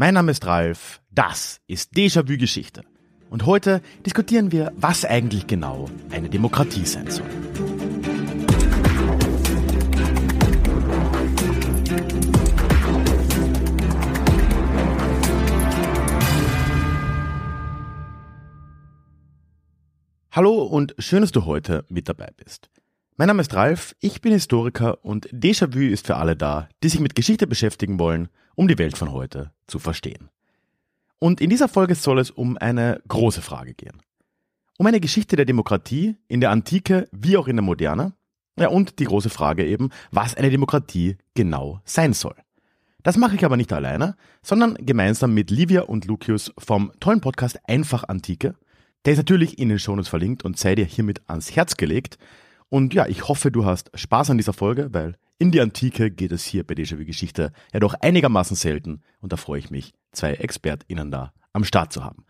Mein Name ist Ralf, das ist Déjà-vu Geschichte. Und heute diskutieren wir, was eigentlich genau eine Demokratie sein soll. Hallo und schön, dass du heute mit dabei bist. Mein Name ist Ralf, ich bin Historiker und Déjà-vu ist für alle da, die sich mit Geschichte beschäftigen wollen, um die Welt von heute zu verstehen. Und in dieser Folge soll es um eine große Frage gehen. Um eine Geschichte der Demokratie in der Antike wie auch in der Moderne. Ja, und die große Frage eben, was eine Demokratie genau sein soll. Das mache ich aber nicht alleine, sondern gemeinsam mit Livia und Lucius vom tollen Podcast Einfach Antike – der ist natürlich in den Shownotes verlinkt und sei dir hiermit ans Herz gelegt. Und ja, ich hoffe, du hast Spaß an dieser Folge, weil in die Antike geht es hier bei Déjà-vu Geschichte ja doch einigermaßen selten und da freue ich mich, zwei ExpertInnen da am Start zu haben.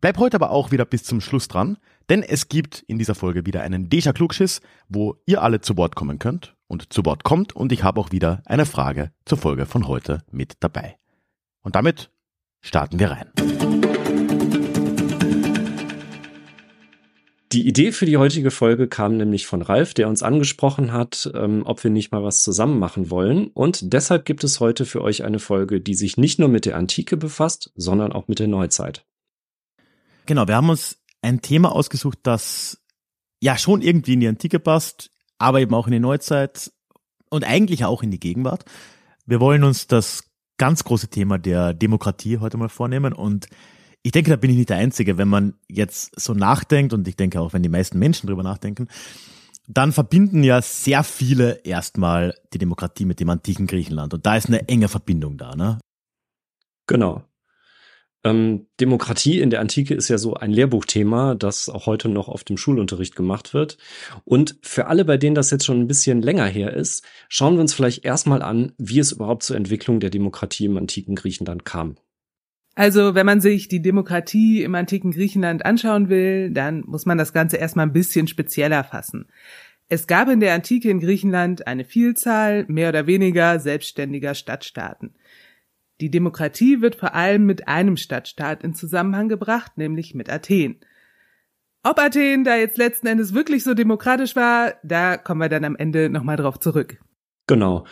Bleib heute aber auch wieder bis zum Schluss dran, denn es gibt in dieser Folge wieder einen Déjà Klugschiss, wo ihr alle zu Wort kommen könnt und zu Wort kommt und ich habe auch wieder eine Frage zur Folge von heute mit dabei. Und damit starten wir rein. Die Idee für die heutige Folge kam nämlich von Ralf, der uns angesprochen hat, ähm, ob wir nicht mal was zusammen machen wollen. Und deshalb gibt es heute für euch eine Folge, die sich nicht nur mit der Antike befasst, sondern auch mit der Neuzeit. Genau, wir haben uns ein Thema ausgesucht, das ja schon irgendwie in die Antike passt, aber eben auch in die Neuzeit und eigentlich auch in die Gegenwart. Wir wollen uns das ganz große Thema der Demokratie heute mal vornehmen und ich denke, da bin ich nicht der Einzige, wenn man jetzt so nachdenkt und ich denke auch, wenn die meisten Menschen drüber nachdenken, dann verbinden ja sehr viele erstmal die Demokratie mit dem antiken Griechenland und da ist eine enge Verbindung da, ne? Genau. Ähm, Demokratie in der Antike ist ja so ein Lehrbuchthema, das auch heute noch auf dem Schulunterricht gemacht wird. Und für alle, bei denen das jetzt schon ein bisschen länger her ist, schauen wir uns vielleicht erstmal an, wie es überhaupt zur Entwicklung der Demokratie im antiken Griechenland kam. Also, wenn man sich die Demokratie im antiken Griechenland anschauen will, dann muss man das Ganze erstmal ein bisschen spezieller fassen. Es gab in der Antike in Griechenland eine Vielzahl mehr oder weniger selbstständiger Stadtstaaten. Die Demokratie wird vor allem mit einem Stadtstaat in Zusammenhang gebracht, nämlich mit Athen. Ob Athen da jetzt letzten Endes wirklich so demokratisch war, da kommen wir dann am Ende nochmal drauf zurück. Genau.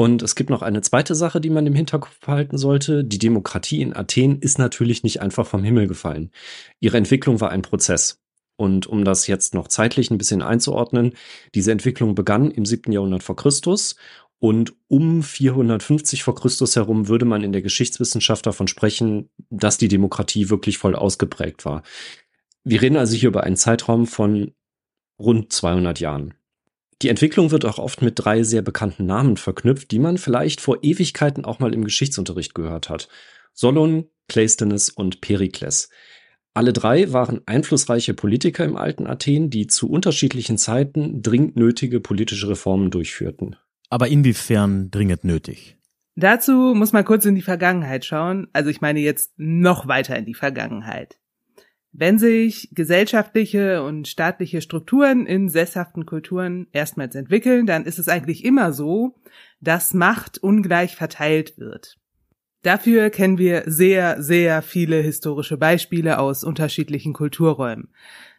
Und es gibt noch eine zweite Sache, die man im Hinterkopf behalten sollte. Die Demokratie in Athen ist natürlich nicht einfach vom Himmel gefallen. Ihre Entwicklung war ein Prozess. Und um das jetzt noch zeitlich ein bisschen einzuordnen, diese Entwicklung begann im siebten Jahrhundert vor Christus und um 450 vor Christus herum würde man in der Geschichtswissenschaft davon sprechen, dass die Demokratie wirklich voll ausgeprägt war. Wir reden also hier über einen Zeitraum von rund 200 Jahren. Die Entwicklung wird auch oft mit drei sehr bekannten Namen verknüpft, die man vielleicht vor Ewigkeiten auch mal im Geschichtsunterricht gehört hat. Solon, Cleisthenes und Perikles. Alle drei waren einflussreiche Politiker im alten Athen, die zu unterschiedlichen Zeiten dringend nötige politische Reformen durchführten. Aber inwiefern dringend nötig? Dazu muss man kurz in die Vergangenheit schauen. Also ich meine jetzt noch weiter in die Vergangenheit. Wenn sich gesellschaftliche und staatliche Strukturen in sesshaften Kulturen erstmals entwickeln, dann ist es eigentlich immer so, dass Macht ungleich verteilt wird. Dafür kennen wir sehr, sehr viele historische Beispiele aus unterschiedlichen Kulturräumen.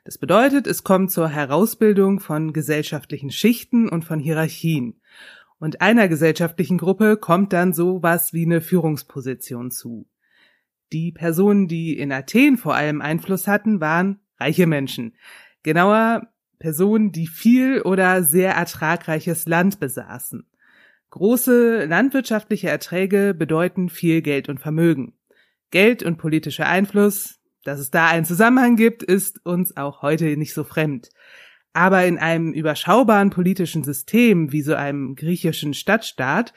Das bedeutet, es kommt zur Herausbildung von gesellschaftlichen Schichten und von Hierarchien. Und einer gesellschaftlichen Gruppe kommt dann sowas wie eine Führungsposition zu. Die Personen, die in Athen vor allem Einfluss hatten, waren reiche Menschen. Genauer Personen, die viel oder sehr ertragreiches Land besaßen. Große landwirtschaftliche Erträge bedeuten viel Geld und Vermögen. Geld und politischer Einfluss, dass es da einen Zusammenhang gibt, ist uns auch heute nicht so fremd. Aber in einem überschaubaren politischen System wie so einem griechischen Stadtstaat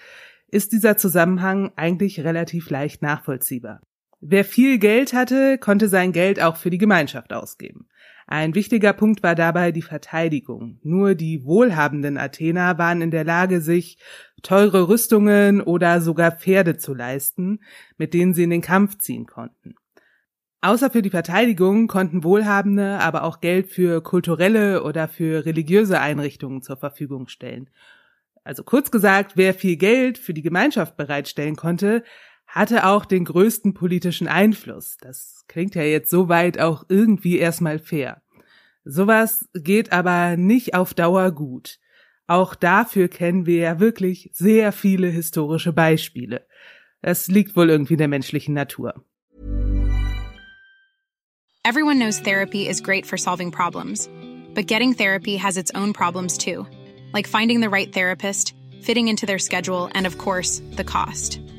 ist dieser Zusammenhang eigentlich relativ leicht nachvollziehbar. Wer viel Geld hatte, konnte sein Geld auch für die Gemeinschaft ausgeben. Ein wichtiger Punkt war dabei die Verteidigung. Nur die wohlhabenden Athener waren in der Lage, sich teure Rüstungen oder sogar Pferde zu leisten, mit denen sie in den Kampf ziehen konnten. Außer für die Verteidigung konnten Wohlhabende aber auch Geld für kulturelle oder für religiöse Einrichtungen zur Verfügung stellen. Also kurz gesagt, wer viel Geld für die Gemeinschaft bereitstellen konnte, hatte auch den größten politischen Einfluss. Das klingt ja jetzt soweit auch irgendwie erstmal fair. Sowas geht aber nicht auf Dauer gut. Auch dafür kennen wir ja wirklich sehr viele historische Beispiele. Es liegt wohl irgendwie in der menschlichen Natur. Everyone knows therapy is great for solving problems. But getting therapy has its own problems too. Like finding the right therapist, fitting into their schedule, and of course, the cost.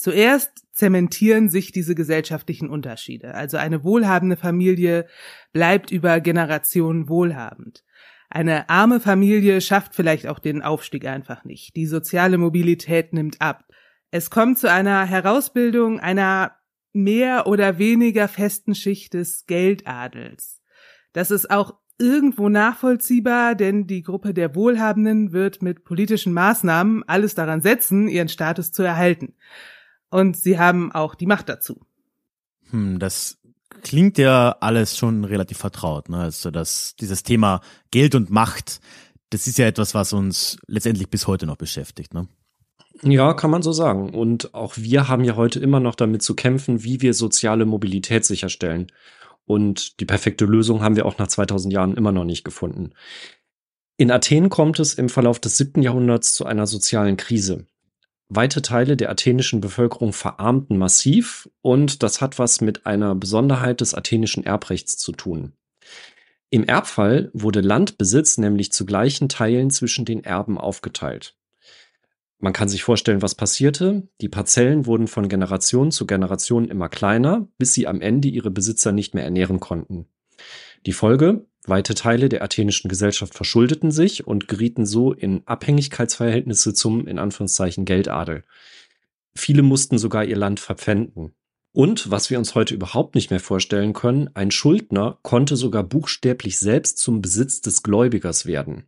Zuerst zementieren sich diese gesellschaftlichen Unterschiede. Also eine wohlhabende Familie bleibt über Generationen wohlhabend. Eine arme Familie schafft vielleicht auch den Aufstieg einfach nicht. Die soziale Mobilität nimmt ab. Es kommt zu einer Herausbildung einer mehr oder weniger festen Schicht des Geldadels. Das ist auch irgendwo nachvollziehbar, denn die Gruppe der Wohlhabenden wird mit politischen Maßnahmen alles daran setzen, ihren Status zu erhalten. Und sie haben auch die Macht dazu. Hm, das klingt ja alles schon relativ vertraut. Ne? Also das, dieses Thema Geld und Macht, das ist ja etwas, was uns letztendlich bis heute noch beschäftigt. Ne? Ja, kann man so sagen. Und auch wir haben ja heute immer noch damit zu kämpfen, wie wir soziale Mobilität sicherstellen. Und die perfekte Lösung haben wir auch nach 2000 Jahren immer noch nicht gefunden. In Athen kommt es im Verlauf des siebten Jahrhunderts zu einer sozialen Krise. Weite Teile der athenischen Bevölkerung verarmten massiv und das hat was mit einer Besonderheit des athenischen Erbrechts zu tun. Im Erbfall wurde Landbesitz nämlich zu gleichen Teilen zwischen den Erben aufgeteilt. Man kann sich vorstellen, was passierte. Die Parzellen wurden von Generation zu Generation immer kleiner, bis sie am Ende ihre Besitzer nicht mehr ernähren konnten. Die Folge? Weite Teile der athenischen Gesellschaft verschuldeten sich und gerieten so in Abhängigkeitsverhältnisse zum, in Anführungszeichen, Geldadel. Viele mussten sogar ihr Land verpfänden. Und, was wir uns heute überhaupt nicht mehr vorstellen können, ein Schuldner konnte sogar buchstäblich selbst zum Besitz des Gläubigers werden.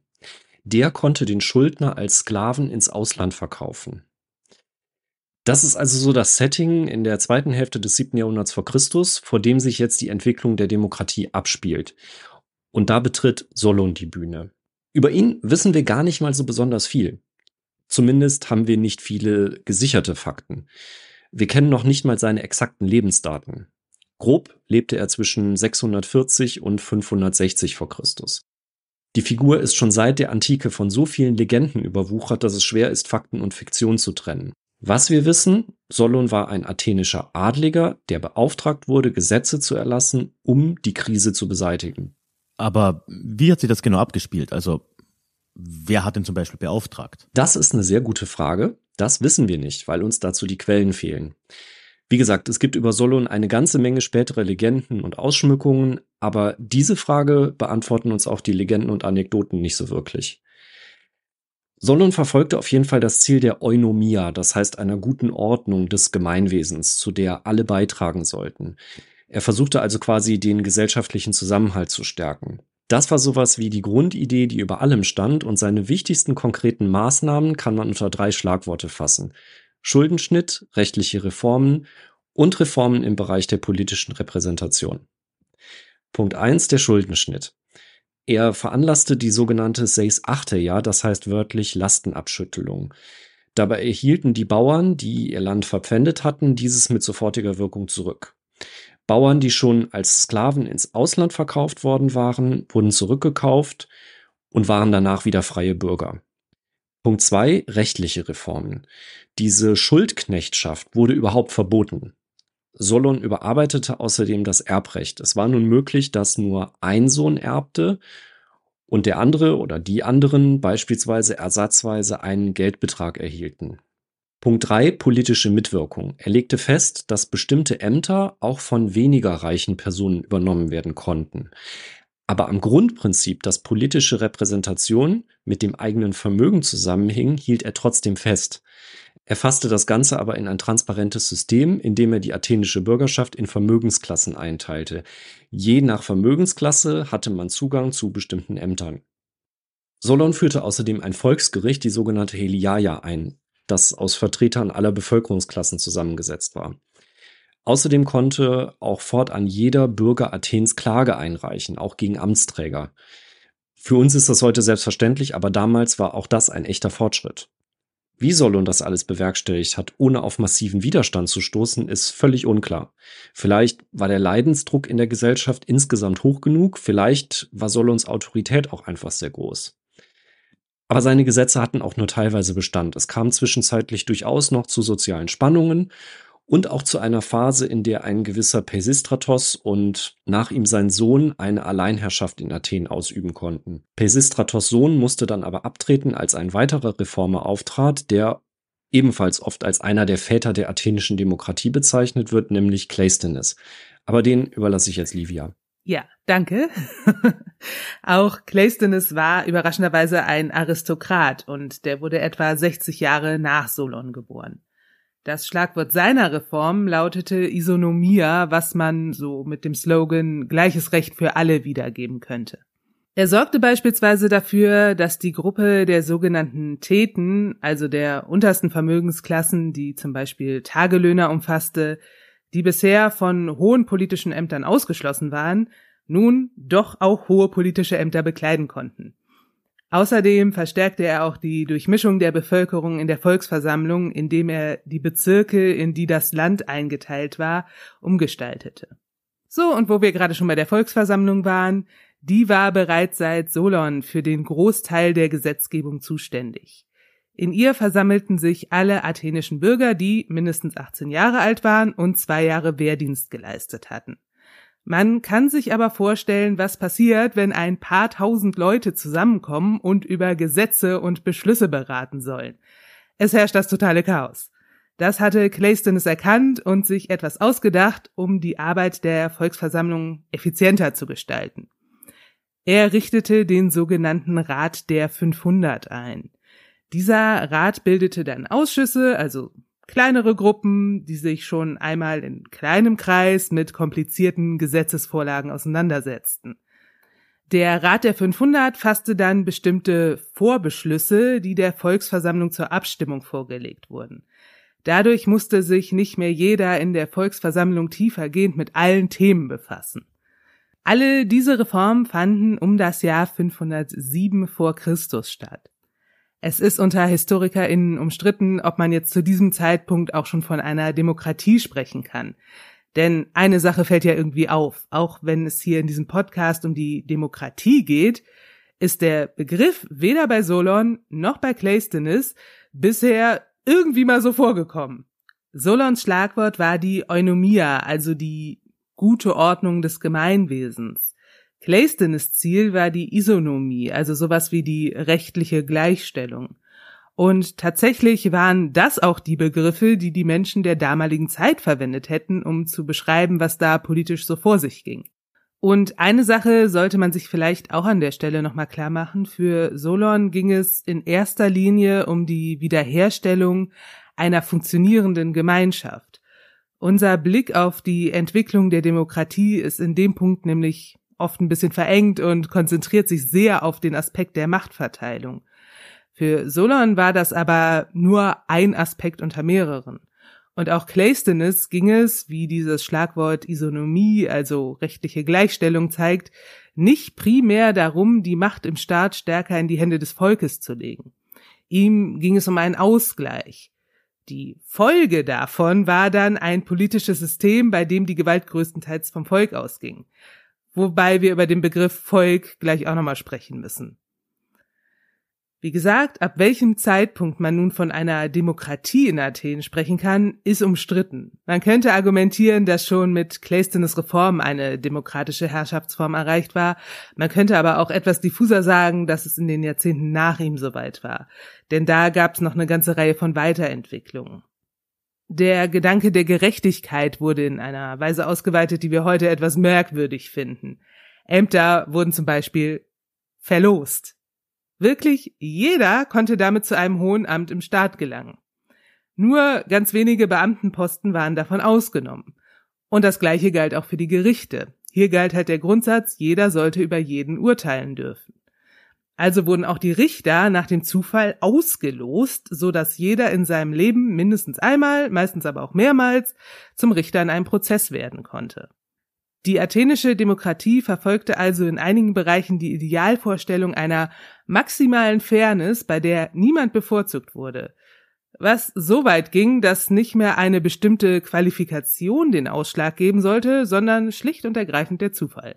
Der konnte den Schuldner als Sklaven ins Ausland verkaufen. Das ist also so das Setting in der zweiten Hälfte des siebten Jahrhunderts vor Christus, vor dem sich jetzt die Entwicklung der Demokratie abspielt. Und da betritt Solon die Bühne. Über ihn wissen wir gar nicht mal so besonders viel. Zumindest haben wir nicht viele gesicherte Fakten. Wir kennen noch nicht mal seine exakten Lebensdaten. Grob lebte er zwischen 640 und 560 vor Christus. Die Figur ist schon seit der Antike von so vielen Legenden überwuchert, dass es schwer ist, Fakten und Fiktion zu trennen. Was wir wissen, Solon war ein athenischer Adliger, der beauftragt wurde, Gesetze zu erlassen, um die Krise zu beseitigen. Aber wie hat sich das genau abgespielt? Also wer hat ihn zum Beispiel beauftragt? Das ist eine sehr gute Frage. Das wissen wir nicht, weil uns dazu die Quellen fehlen. Wie gesagt, es gibt über Solon eine ganze Menge spätere Legenden und Ausschmückungen, aber diese Frage beantworten uns auch die Legenden und Anekdoten nicht so wirklich. Solon verfolgte auf jeden Fall das Ziel der Eunomia, das heißt einer guten Ordnung des Gemeinwesens, zu der alle beitragen sollten. Er versuchte also quasi den gesellschaftlichen Zusammenhalt zu stärken. Das war sowas wie die Grundidee, die über allem stand, und seine wichtigsten konkreten Maßnahmen kann man unter drei Schlagworte fassen. Schuldenschnitt, rechtliche Reformen und Reformen im Bereich der politischen Repräsentation. Punkt eins: der Schuldenschnitt. Er veranlasste die sogenannte Seis Achteja, das heißt wörtlich Lastenabschüttelung. Dabei erhielten die Bauern, die ihr Land verpfändet hatten, dieses mit sofortiger Wirkung zurück. Bauern, die schon als Sklaven ins Ausland verkauft worden waren, wurden zurückgekauft und waren danach wieder freie Bürger. Punkt zwei: rechtliche Reformen. Diese Schuldknechtschaft wurde überhaupt verboten. Solon überarbeitete außerdem das Erbrecht. Es war nun möglich, dass nur ein Sohn erbte und der andere oder die anderen beispielsweise ersatzweise einen Geldbetrag erhielten. Punkt drei: Politische Mitwirkung. Er legte fest, dass bestimmte Ämter auch von weniger reichen Personen übernommen werden konnten. Aber am Grundprinzip, dass politische Repräsentation mit dem eigenen Vermögen zusammenhing, hielt er trotzdem fest. Er fasste das Ganze aber in ein transparentes System, in dem er die athenische Bürgerschaft in Vermögensklassen einteilte. Je nach Vermögensklasse hatte man Zugang zu bestimmten Ämtern. Solon führte außerdem ein Volksgericht, die sogenannte Heliaia, ein, das aus Vertretern aller Bevölkerungsklassen zusammengesetzt war. Außerdem konnte auch fortan jeder Bürger Athens Klage einreichen, auch gegen Amtsträger. Für uns ist das heute selbstverständlich, aber damals war auch das ein echter Fortschritt. Wie Solon das alles bewerkstelligt hat, ohne auf massiven Widerstand zu stoßen, ist völlig unklar. Vielleicht war der Leidensdruck in der Gesellschaft insgesamt hoch genug, vielleicht war Solons Autorität auch einfach sehr groß. Aber seine Gesetze hatten auch nur teilweise Bestand. Es kam zwischenzeitlich durchaus noch zu sozialen Spannungen und auch zu einer Phase, in der ein gewisser Pesistratos und nach ihm sein Sohn eine Alleinherrschaft in Athen ausüben konnten. Pesistratos Sohn musste dann aber abtreten, als ein weiterer Reformer auftrat, der ebenfalls oft als einer der Väter der athenischen Demokratie bezeichnet wird, nämlich Cleisthenes. Aber den überlasse ich jetzt Livia. Ja, danke. Auch Cleisthenes war überraschenderweise ein Aristokrat und der wurde etwa 60 Jahre nach Solon geboren. Das Schlagwort seiner Reform lautete Isonomia, was man so mit dem Slogan gleiches Recht für alle wiedergeben könnte. Er sorgte beispielsweise dafür, dass die Gruppe der sogenannten Theten, also der untersten Vermögensklassen, die zum Beispiel Tagelöhner umfasste, die bisher von hohen politischen Ämtern ausgeschlossen waren, nun doch auch hohe politische Ämter bekleiden konnten. Außerdem verstärkte er auch die Durchmischung der Bevölkerung in der Volksversammlung, indem er die Bezirke, in die das Land eingeteilt war, umgestaltete. So, und wo wir gerade schon bei der Volksversammlung waren, die war bereits seit Solon für den Großteil der Gesetzgebung zuständig. In ihr versammelten sich alle athenischen Bürger, die mindestens 18 Jahre alt waren und zwei Jahre Wehrdienst geleistet hatten. Man kann sich aber vorstellen, was passiert, wenn ein paar tausend Leute zusammenkommen und über Gesetze und Beschlüsse beraten sollen. Es herrscht das totale Chaos. Das hatte Cleisthenes erkannt und sich etwas ausgedacht, um die Arbeit der Volksversammlung effizienter zu gestalten. Er richtete den sogenannten Rat der 500 ein. Dieser Rat bildete dann Ausschüsse, also kleinere Gruppen, die sich schon einmal in kleinem Kreis mit komplizierten Gesetzesvorlagen auseinandersetzten. Der Rat der 500 fasste dann bestimmte Vorbeschlüsse, die der Volksversammlung zur Abstimmung vorgelegt wurden. Dadurch musste sich nicht mehr jeder in der Volksversammlung tiefergehend mit allen Themen befassen. Alle diese Reformen fanden um das Jahr 507 vor Christus statt. Es ist unter HistorikerInnen umstritten, ob man jetzt zu diesem Zeitpunkt auch schon von einer Demokratie sprechen kann. Denn eine Sache fällt ja irgendwie auf. Auch wenn es hier in diesem Podcast um die Demokratie geht, ist der Begriff weder bei Solon noch bei Cleisthenes bisher irgendwie mal so vorgekommen. Solons Schlagwort war die Eunomia, also die gute Ordnung des Gemeinwesens. Cleisthenes Ziel war die Isonomie, also sowas wie die rechtliche Gleichstellung. Und tatsächlich waren das auch die Begriffe, die die Menschen der damaligen Zeit verwendet hätten, um zu beschreiben, was da politisch so vor sich ging. Und eine Sache sollte man sich vielleicht auch an der Stelle nochmal klar machen. Für Solon ging es in erster Linie um die Wiederherstellung einer funktionierenden Gemeinschaft. Unser Blick auf die Entwicklung der Demokratie ist in dem Punkt nämlich oft ein bisschen verengt und konzentriert sich sehr auf den Aspekt der Machtverteilung. Für Solon war das aber nur ein Aspekt unter mehreren. Und auch Cleisthenes ging es, wie dieses Schlagwort Isonomie, also rechtliche Gleichstellung zeigt, nicht primär darum, die Macht im Staat stärker in die Hände des Volkes zu legen. Ihm ging es um einen Ausgleich. Die Folge davon war dann ein politisches System, bei dem die Gewalt größtenteils vom Volk ausging wobei wir über den Begriff Volk gleich auch nochmal sprechen müssen. Wie gesagt, ab welchem Zeitpunkt man nun von einer Demokratie in Athen sprechen kann, ist umstritten. Man könnte argumentieren, dass schon mit Cleisthenes Reform eine demokratische Herrschaftsform erreicht war. Man könnte aber auch etwas diffuser sagen, dass es in den Jahrzehnten nach ihm soweit war. Denn da gab es noch eine ganze Reihe von Weiterentwicklungen. Der Gedanke der Gerechtigkeit wurde in einer Weise ausgeweitet, die wir heute etwas merkwürdig finden. Ämter wurden zum Beispiel verlost. Wirklich jeder konnte damit zu einem hohen Amt im Staat gelangen. Nur ganz wenige Beamtenposten waren davon ausgenommen. Und das gleiche galt auch für die Gerichte. Hier galt halt der Grundsatz, jeder sollte über jeden urteilen dürfen. Also wurden auch die Richter nach dem Zufall ausgelost, so dass jeder in seinem Leben mindestens einmal, meistens aber auch mehrmals, zum Richter in einem Prozess werden konnte. Die athenische Demokratie verfolgte also in einigen Bereichen die Idealvorstellung einer maximalen Fairness, bei der niemand bevorzugt wurde, was so weit ging, dass nicht mehr eine bestimmte Qualifikation den Ausschlag geben sollte, sondern schlicht und ergreifend der Zufall.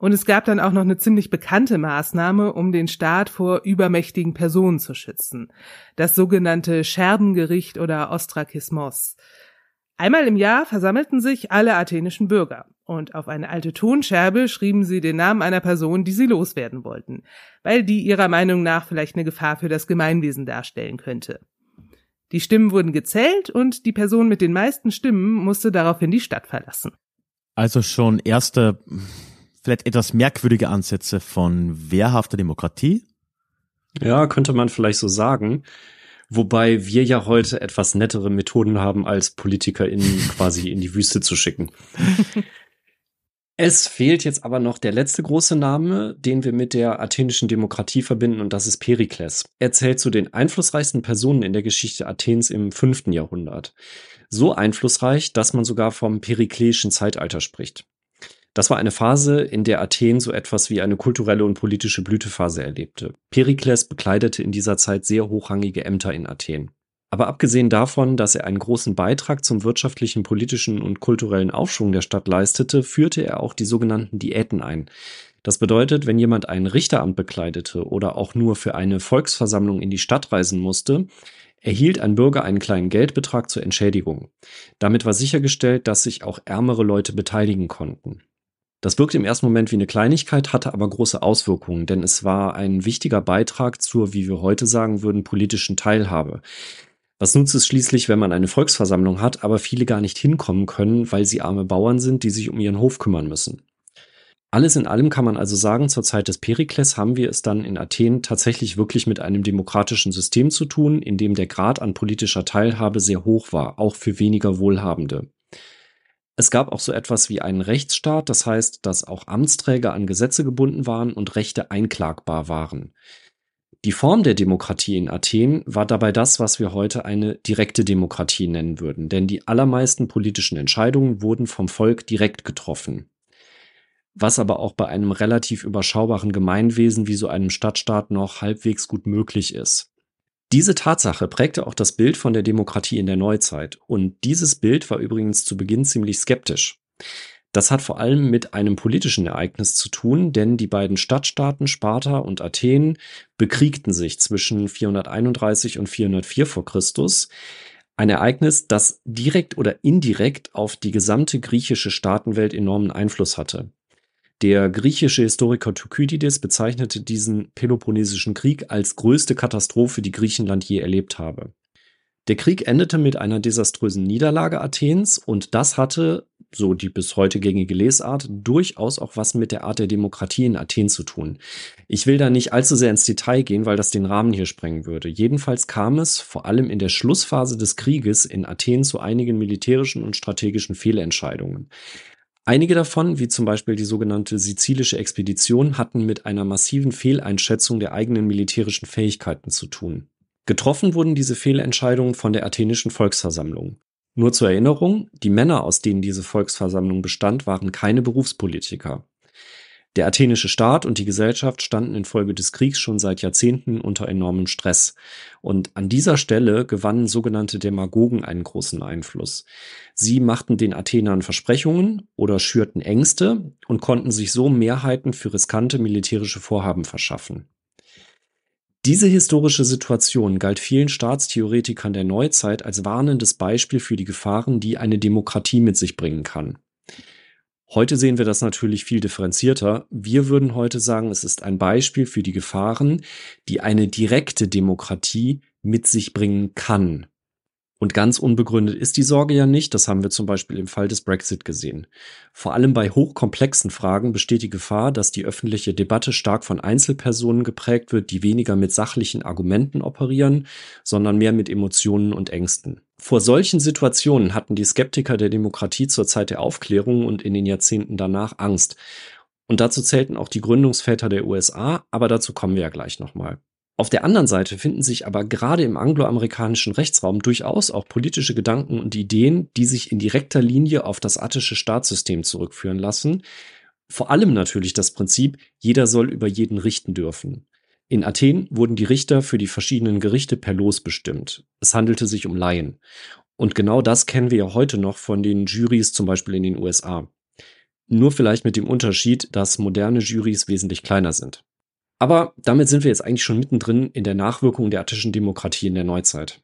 Und es gab dann auch noch eine ziemlich bekannte Maßnahme, um den Staat vor übermächtigen Personen zu schützen. Das sogenannte Scherbengericht oder Ostrakismos. Einmal im Jahr versammelten sich alle athenischen Bürger und auf eine alte Tonscherbe schrieben sie den Namen einer Person, die sie loswerden wollten, weil die ihrer Meinung nach vielleicht eine Gefahr für das Gemeinwesen darstellen könnte. Die Stimmen wurden gezählt und die Person mit den meisten Stimmen musste daraufhin die Stadt verlassen. Also schon erste, vielleicht etwas merkwürdige Ansätze von wehrhafter Demokratie. Ja, könnte man vielleicht so sagen. Wobei wir ja heute etwas nettere Methoden haben, als PolitikerInnen quasi in die Wüste zu schicken. Es fehlt jetzt aber noch der letzte große Name, den wir mit der athenischen Demokratie verbinden, und das ist Perikles. Er zählt zu den einflussreichsten Personen in der Geschichte Athens im fünften Jahrhundert. So einflussreich, dass man sogar vom perikleischen Zeitalter spricht. Das war eine Phase, in der Athen so etwas wie eine kulturelle und politische Blütephase erlebte. Perikles bekleidete in dieser Zeit sehr hochrangige Ämter in Athen. Aber abgesehen davon, dass er einen großen Beitrag zum wirtschaftlichen, politischen und kulturellen Aufschwung der Stadt leistete, führte er auch die sogenannten Diäten ein. Das bedeutet, wenn jemand ein Richteramt bekleidete oder auch nur für eine Volksversammlung in die Stadt reisen musste, erhielt ein Bürger einen kleinen Geldbetrag zur Entschädigung. Damit war sichergestellt, dass sich auch ärmere Leute beteiligen konnten. Das wirkte im ersten Moment wie eine Kleinigkeit, hatte aber große Auswirkungen, denn es war ein wichtiger Beitrag zur, wie wir heute sagen würden, politischen Teilhabe. Was nutzt es schließlich, wenn man eine Volksversammlung hat, aber viele gar nicht hinkommen können, weil sie arme Bauern sind, die sich um ihren Hof kümmern müssen? Alles in allem kann man also sagen, zur Zeit des Perikles haben wir es dann in Athen tatsächlich wirklich mit einem demokratischen System zu tun, in dem der Grad an politischer Teilhabe sehr hoch war, auch für weniger Wohlhabende. Es gab auch so etwas wie einen Rechtsstaat, das heißt, dass auch Amtsträger an Gesetze gebunden waren und Rechte einklagbar waren. Die Form der Demokratie in Athen war dabei das, was wir heute eine direkte Demokratie nennen würden, denn die allermeisten politischen Entscheidungen wurden vom Volk direkt getroffen. Was aber auch bei einem relativ überschaubaren Gemeinwesen wie so einem Stadtstaat noch halbwegs gut möglich ist. Diese Tatsache prägte auch das Bild von der Demokratie in der Neuzeit und dieses Bild war übrigens zu Beginn ziemlich skeptisch. Das hat vor allem mit einem politischen Ereignis zu tun, denn die beiden Stadtstaaten Sparta und Athen bekriegten sich zwischen 431 und 404 vor Christus. Ein Ereignis, das direkt oder indirekt auf die gesamte griechische Staatenwelt enormen Einfluss hatte. Der griechische Historiker Thukydides bezeichnete diesen Peloponnesischen Krieg als größte Katastrophe, die Griechenland je erlebt habe. Der Krieg endete mit einer desaströsen Niederlage Athens und das hatte, so die bis heute gängige Lesart, durchaus auch was mit der Art der Demokratie in Athen zu tun. Ich will da nicht allzu sehr ins Detail gehen, weil das den Rahmen hier sprengen würde. Jedenfalls kam es vor allem in der Schlussphase des Krieges in Athen zu einigen militärischen und strategischen Fehlentscheidungen. Einige davon, wie zum Beispiel die sogenannte Sizilische Expedition, hatten mit einer massiven Fehleinschätzung der eigenen militärischen Fähigkeiten zu tun. Getroffen wurden diese Fehlentscheidungen von der athenischen Volksversammlung. Nur zur Erinnerung, die Männer, aus denen diese Volksversammlung bestand, waren keine Berufspolitiker. Der athenische Staat und die Gesellschaft standen infolge des Kriegs schon seit Jahrzehnten unter enormem Stress. Und an dieser Stelle gewannen sogenannte Demagogen einen großen Einfluss. Sie machten den Athenern Versprechungen oder schürten Ängste und konnten sich so Mehrheiten für riskante militärische Vorhaben verschaffen. Diese historische Situation galt vielen Staatstheoretikern der Neuzeit als warnendes Beispiel für die Gefahren, die eine Demokratie mit sich bringen kann. Heute sehen wir das natürlich viel differenzierter. Wir würden heute sagen, es ist ein Beispiel für die Gefahren, die eine direkte Demokratie mit sich bringen kann. Und ganz unbegründet ist die Sorge ja nicht, das haben wir zum Beispiel im Fall des Brexit gesehen. Vor allem bei hochkomplexen Fragen besteht die Gefahr, dass die öffentliche Debatte stark von Einzelpersonen geprägt wird, die weniger mit sachlichen Argumenten operieren, sondern mehr mit Emotionen und Ängsten. Vor solchen Situationen hatten die Skeptiker der Demokratie zur Zeit der Aufklärung und in den Jahrzehnten danach Angst. Und dazu zählten auch die Gründungsväter der USA, aber dazu kommen wir ja gleich nochmal. Auf der anderen Seite finden sich aber gerade im angloamerikanischen Rechtsraum durchaus auch politische Gedanken und Ideen, die sich in direkter Linie auf das attische Staatssystem zurückführen lassen. Vor allem natürlich das Prinzip, jeder soll über jeden richten dürfen. In Athen wurden die Richter für die verschiedenen Gerichte per Los bestimmt. Es handelte sich um Laien. Und genau das kennen wir ja heute noch von den Jurys zum Beispiel in den USA. Nur vielleicht mit dem Unterschied, dass moderne Jurys wesentlich kleiner sind. Aber damit sind wir jetzt eigentlich schon mittendrin in der Nachwirkung der attischen Demokratie in der Neuzeit.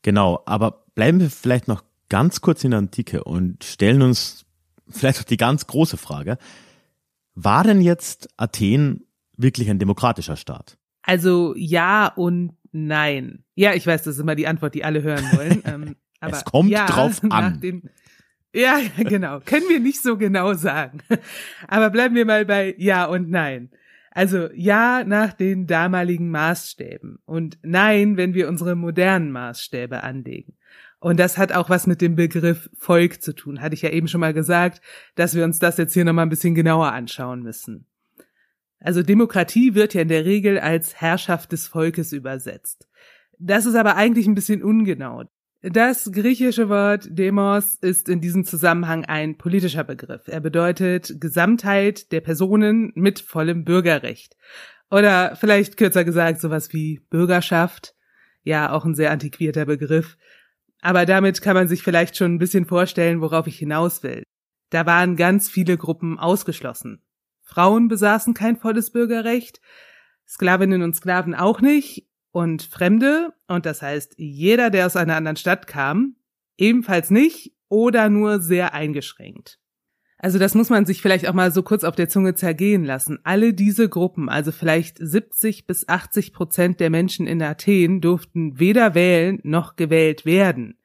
Genau, aber bleiben wir vielleicht noch ganz kurz in der Antike und stellen uns vielleicht auch die ganz große Frage. War denn jetzt Athen wirklich ein demokratischer Staat? Also ja und nein. Ja, ich weiß, das ist immer die Antwort, die alle hören wollen. Ähm, aber es kommt ja, drauf an. Den, ja, genau. Können wir nicht so genau sagen. Aber bleiben wir mal bei ja und nein. Also ja nach den damaligen Maßstäben und nein, wenn wir unsere modernen Maßstäbe anlegen. Und das hat auch was mit dem Begriff Volk zu tun. Hatte ich ja eben schon mal gesagt, dass wir uns das jetzt hier nochmal ein bisschen genauer anschauen müssen. Also Demokratie wird ja in der Regel als Herrschaft des Volkes übersetzt. Das ist aber eigentlich ein bisschen ungenau. Das griechische Wort Demos ist in diesem Zusammenhang ein politischer Begriff. Er bedeutet Gesamtheit der Personen mit vollem Bürgerrecht. Oder vielleicht kürzer gesagt sowas wie Bürgerschaft. Ja, auch ein sehr antiquierter Begriff. Aber damit kann man sich vielleicht schon ein bisschen vorstellen, worauf ich hinaus will. Da waren ganz viele Gruppen ausgeschlossen. Frauen besaßen kein volles Bürgerrecht, Sklavinnen und Sklaven auch nicht, und Fremde, und das heißt jeder, der aus einer anderen Stadt kam, ebenfalls nicht oder nur sehr eingeschränkt. Also das muss man sich vielleicht auch mal so kurz auf der Zunge zergehen lassen. Alle diese Gruppen, also vielleicht 70 bis 80 Prozent der Menschen in Athen, durften weder wählen noch gewählt werden.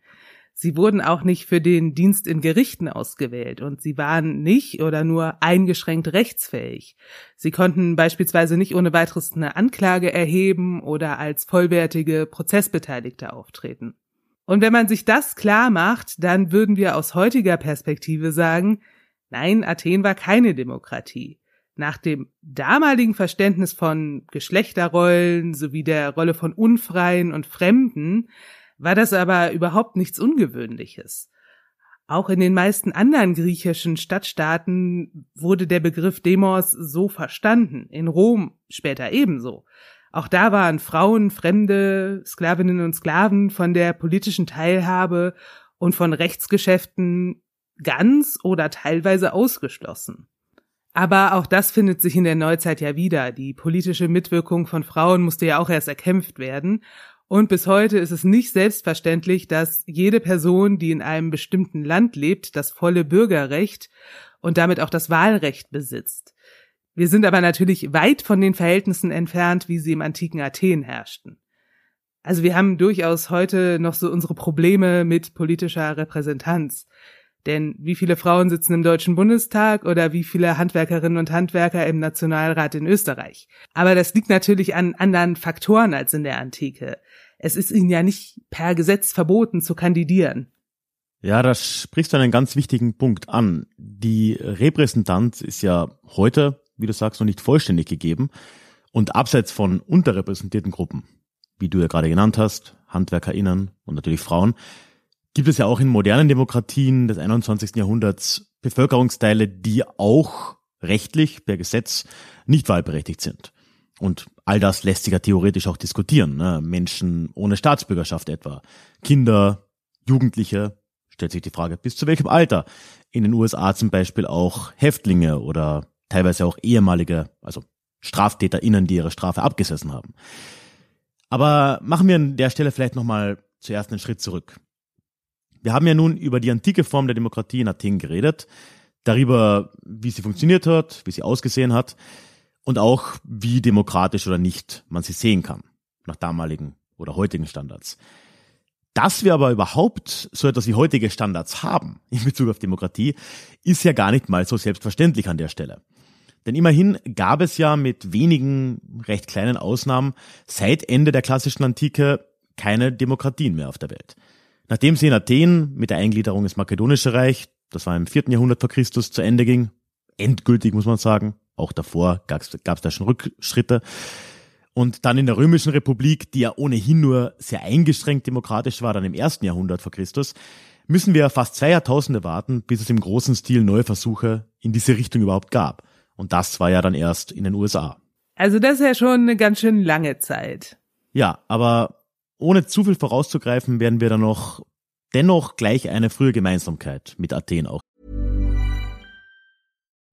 Sie wurden auch nicht für den Dienst in Gerichten ausgewählt und sie waren nicht oder nur eingeschränkt rechtsfähig. Sie konnten beispielsweise nicht ohne weiteres eine Anklage erheben oder als vollwertige Prozessbeteiligte auftreten. Und wenn man sich das klar macht, dann würden wir aus heutiger Perspektive sagen, nein, Athen war keine Demokratie. Nach dem damaligen Verständnis von Geschlechterrollen sowie der Rolle von Unfreien und Fremden war das aber überhaupt nichts Ungewöhnliches. Auch in den meisten anderen griechischen Stadtstaaten wurde der Begriff Demos so verstanden, in Rom später ebenso. Auch da waren Frauen, Fremde, Sklavinnen und Sklaven von der politischen Teilhabe und von Rechtsgeschäften ganz oder teilweise ausgeschlossen. Aber auch das findet sich in der Neuzeit ja wieder. Die politische Mitwirkung von Frauen musste ja auch erst erkämpft werden. Und bis heute ist es nicht selbstverständlich, dass jede Person, die in einem bestimmten Land lebt, das volle Bürgerrecht und damit auch das Wahlrecht besitzt. Wir sind aber natürlich weit von den Verhältnissen entfernt, wie sie im antiken Athen herrschten. Also wir haben durchaus heute noch so unsere Probleme mit politischer Repräsentanz. Denn wie viele Frauen sitzen im Deutschen Bundestag oder wie viele Handwerkerinnen und Handwerker im Nationalrat in Österreich? Aber das liegt natürlich an anderen Faktoren als in der Antike. Es ist ihnen ja nicht per Gesetz verboten zu kandidieren. Ja, da sprichst du einen ganz wichtigen Punkt an. Die Repräsentanz ist ja heute, wie du sagst, noch nicht vollständig gegeben und abseits von unterrepräsentierten Gruppen, wie du ja gerade genannt hast, HandwerkerInnen und natürlich Frauen, gibt es ja auch in modernen Demokratien des 21. Jahrhunderts Bevölkerungsteile, die auch rechtlich per Gesetz nicht wahlberechtigt sind. Und all das lässt sich ja theoretisch auch diskutieren. Ne? Menschen ohne Staatsbürgerschaft etwa, Kinder, Jugendliche, stellt sich die Frage, bis zu welchem Alter? In den USA zum Beispiel auch Häftlinge oder teilweise auch ehemalige, also StraftäterInnen, die ihre Strafe abgesessen haben. Aber machen wir an der Stelle vielleicht nochmal zuerst einen Schritt zurück. Wir haben ja nun über die antike Form der Demokratie in Athen geredet, darüber, wie sie funktioniert hat, wie sie ausgesehen hat und auch, wie demokratisch oder nicht man sie sehen kann, nach damaligen oder heutigen Standards. Dass wir aber überhaupt so etwas wie heutige Standards haben in Bezug auf Demokratie, ist ja gar nicht mal so selbstverständlich an der Stelle. Denn immerhin gab es ja mit wenigen recht kleinen Ausnahmen seit Ende der klassischen Antike keine Demokratien mehr auf der Welt. Nachdem sie in Athen mit der Eingliederung ins Makedonische Reich, das war im vierten Jahrhundert vor Christus, zu Ende ging, endgültig muss man sagen, auch davor gab es da schon Rückschritte, und dann in der Römischen Republik, die ja ohnehin nur sehr eingeschränkt demokratisch war, dann im ersten Jahrhundert vor Christus, müssen wir fast zwei Jahrtausende warten, bis es im großen Stil neue Versuche in diese Richtung überhaupt gab. Und das war ja dann erst in den USA. Also das ist ja schon eine ganz schön lange Zeit. Ja, aber ohne zu viel vorauszugreifen, werden wir dann noch dennoch gleich eine frühe Gemeinsamkeit mit Athen auch.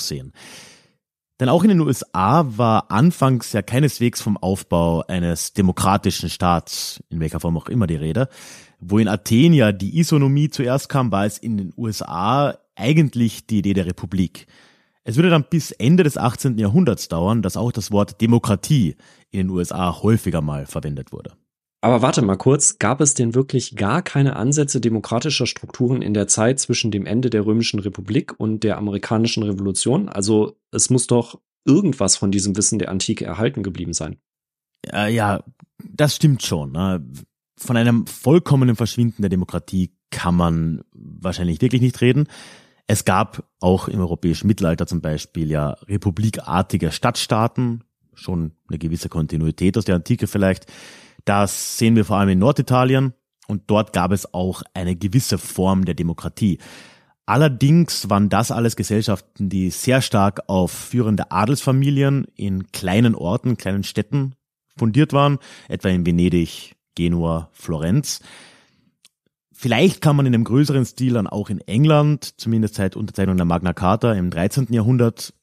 Sehen. Denn auch in den USA war anfangs ja keineswegs vom Aufbau eines demokratischen Staats, in welcher Form auch immer die Rede. Wo in Athen ja die Isonomie zuerst kam, war es in den USA eigentlich die Idee der Republik. Es würde dann bis Ende des 18. Jahrhunderts dauern, dass auch das Wort Demokratie in den USA häufiger mal verwendet wurde. Aber warte mal kurz, gab es denn wirklich gar keine Ansätze demokratischer Strukturen in der Zeit zwischen dem Ende der Römischen Republik und der amerikanischen Revolution? Also es muss doch irgendwas von diesem Wissen der Antike erhalten geblieben sein. Ja, ja das stimmt schon. Ne? Von einem vollkommenen Verschwinden der Demokratie kann man wahrscheinlich wirklich nicht reden. Es gab auch im europäischen Mittelalter zum Beispiel ja republikartige Stadtstaaten, schon eine gewisse Kontinuität aus der Antike vielleicht. Das sehen wir vor allem in Norditalien und dort gab es auch eine gewisse Form der Demokratie. Allerdings waren das alles Gesellschaften, die sehr stark auf führende Adelsfamilien in kleinen Orten, kleinen Städten fundiert waren, etwa in Venedig, Genua, Florenz. Vielleicht kann man in einem größeren Stil dann auch in England, zumindest seit Unterzeichnung der Magna Carta im 13. Jahrhundert,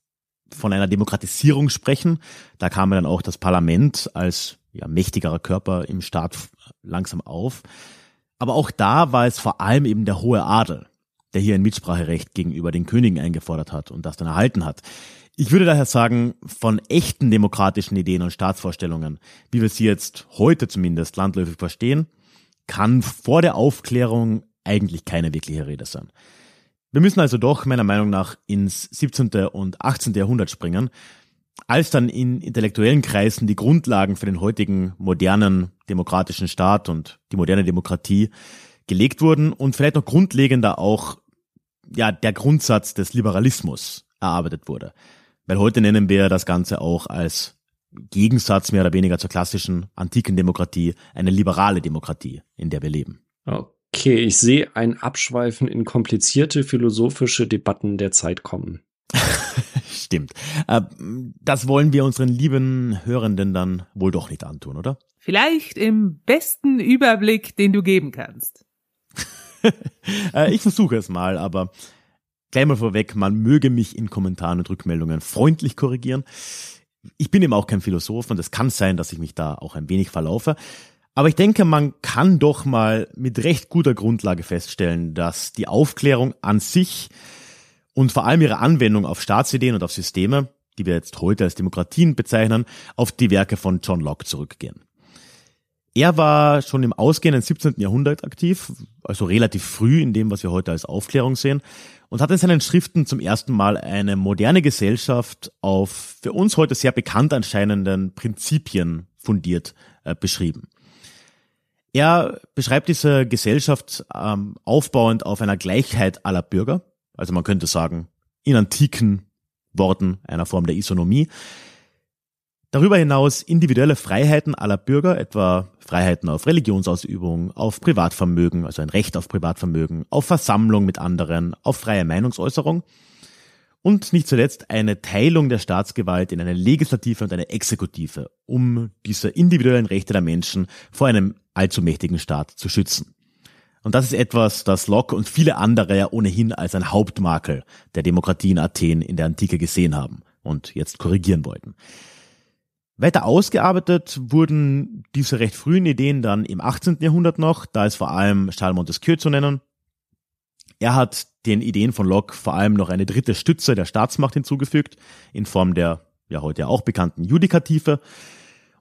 von einer Demokratisierung sprechen. Da kam dann auch das Parlament als ja, mächtigerer Körper im Staat langsam auf. Aber auch da war es vor allem eben der hohe Adel, der hier ein Mitspracherecht gegenüber den Königen eingefordert hat und das dann erhalten hat. Ich würde daher sagen, von echten demokratischen Ideen und Staatsvorstellungen, wie wir sie jetzt heute zumindest landläufig verstehen, kann vor der Aufklärung eigentlich keine wirkliche Rede sein. Wir müssen also doch meiner Meinung nach ins 17. und 18. Jahrhundert springen, als dann in intellektuellen Kreisen die Grundlagen für den heutigen modernen demokratischen Staat und die moderne Demokratie gelegt wurden und vielleicht noch grundlegender auch ja der Grundsatz des Liberalismus erarbeitet wurde. Weil heute nennen wir das Ganze auch als Gegensatz mehr oder weniger zur klassischen antiken Demokratie, eine liberale Demokratie, in der wir leben. Okay, ich sehe ein Abschweifen in komplizierte philosophische Debatten der Zeit kommen. Stimmt. Äh, das wollen wir unseren lieben Hörenden dann wohl doch nicht antun, oder? Vielleicht im besten Überblick, den du geben kannst. Äh, ich versuche es mal, aber gleich mal vorweg, man möge mich in Kommentaren und Rückmeldungen freundlich korrigieren ich bin eben auch kein Philosoph und es kann sein, dass ich mich da auch ein wenig verlaufe. Aber ich denke, man kann doch mal mit recht guter Grundlage feststellen, dass die Aufklärung an sich und vor allem ihre Anwendung auf Staatsideen und auf Systeme, die wir jetzt heute als Demokratien bezeichnen, auf die Werke von John Locke zurückgehen. Er war schon im ausgehenden 17. Jahrhundert aktiv, also relativ früh in dem, was wir heute als Aufklärung sehen, und hat in seinen Schriften zum ersten Mal eine moderne Gesellschaft auf für uns heute sehr bekannt anscheinenden Prinzipien fundiert äh, beschrieben. Er beschreibt diese Gesellschaft ähm, aufbauend auf einer Gleichheit aller Bürger, also man könnte sagen, in antiken Worten einer Form der Isonomie. Darüber hinaus individuelle Freiheiten aller Bürger, etwa Freiheiten auf Religionsausübung, auf Privatvermögen, also ein Recht auf Privatvermögen, auf Versammlung mit anderen, auf freie Meinungsäußerung und nicht zuletzt eine Teilung der Staatsgewalt in eine Legislative und eine Exekutive, um diese individuellen Rechte der Menschen vor einem allzu mächtigen Staat zu schützen. Und das ist etwas, das Locke und viele andere ja ohnehin als ein Hauptmakel der Demokratie in Athen in der Antike gesehen haben und jetzt korrigieren wollten. Weiter ausgearbeitet wurden diese recht frühen Ideen dann im 18. Jahrhundert noch, da ist vor allem Charles Montesquieu zu nennen. Er hat den Ideen von Locke vor allem noch eine dritte Stütze der Staatsmacht hinzugefügt, in Form der ja heute auch bekannten Judikative.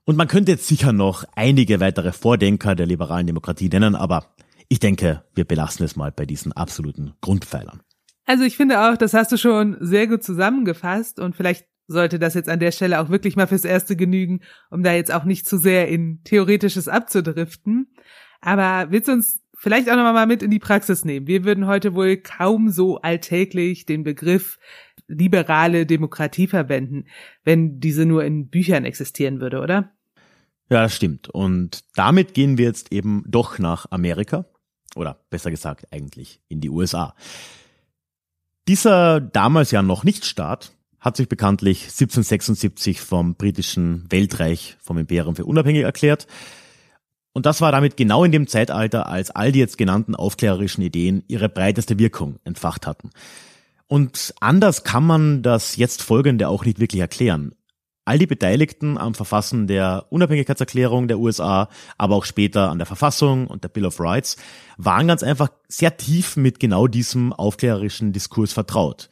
Und man könnte jetzt sicher noch einige weitere Vordenker der liberalen Demokratie nennen, aber ich denke, wir belassen es mal bei diesen absoluten Grundpfeilern. Also ich finde auch, das hast du schon sehr gut zusammengefasst und vielleicht sollte das jetzt an der Stelle auch wirklich mal fürs Erste genügen, um da jetzt auch nicht zu sehr in Theoretisches abzudriften. Aber willst du uns vielleicht auch nochmal mit in die Praxis nehmen? Wir würden heute wohl kaum so alltäglich den Begriff liberale Demokratie verwenden, wenn diese nur in Büchern existieren würde, oder? Ja, stimmt. Und damit gehen wir jetzt eben doch nach Amerika. Oder besser gesagt eigentlich in die USA. Dieser damals ja noch nicht Staat hat sich bekanntlich 1776 vom britischen Weltreich, vom Imperium für unabhängig erklärt. Und das war damit genau in dem Zeitalter, als all die jetzt genannten aufklärerischen Ideen ihre breiteste Wirkung entfacht hatten. Und anders kann man das jetzt folgende auch nicht wirklich erklären. All die Beteiligten am Verfassen der Unabhängigkeitserklärung der USA, aber auch später an der Verfassung und der Bill of Rights, waren ganz einfach sehr tief mit genau diesem aufklärerischen Diskurs vertraut.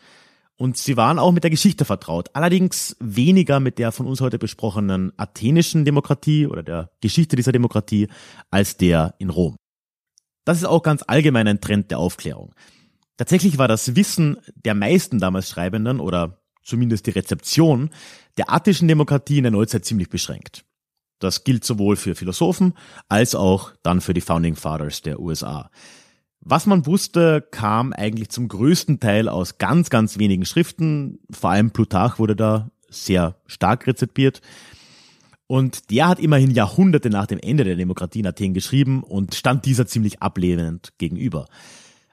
Und sie waren auch mit der Geschichte vertraut, allerdings weniger mit der von uns heute besprochenen athenischen Demokratie oder der Geschichte dieser Demokratie als der in Rom. Das ist auch ganz allgemein ein Trend der Aufklärung. Tatsächlich war das Wissen der meisten damals Schreibenden oder zumindest die Rezeption der attischen Demokratie in der Neuzeit ziemlich beschränkt. Das gilt sowohl für Philosophen als auch dann für die Founding Fathers der USA. Was man wusste, kam eigentlich zum größten Teil aus ganz, ganz wenigen Schriften. Vor allem Plutarch wurde da sehr stark rezipiert. Und der hat immerhin Jahrhunderte nach dem Ende der Demokratie in Athen geschrieben und stand dieser ziemlich ablehnend gegenüber.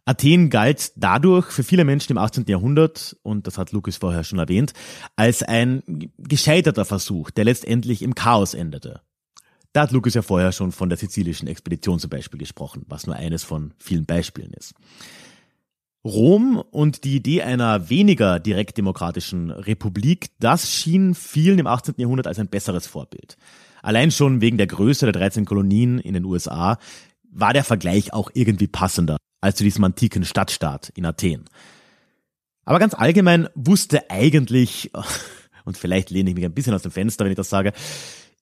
Athen galt dadurch für viele Menschen im 18. Jahrhundert, und das hat Lukas vorher schon erwähnt, als ein gescheiterter Versuch, der letztendlich im Chaos endete. Da hat Lukas ja vorher schon von der sizilischen Expedition zum Beispiel gesprochen, was nur eines von vielen Beispielen ist. Rom und die Idee einer weniger direkt demokratischen Republik, das schien vielen im 18. Jahrhundert als ein besseres Vorbild. Allein schon wegen der Größe der 13 Kolonien in den USA war der Vergleich auch irgendwie passender als zu diesem antiken Stadtstaat in Athen. Aber ganz allgemein wusste eigentlich, und vielleicht lehne ich mich ein bisschen aus dem Fenster, wenn ich das sage,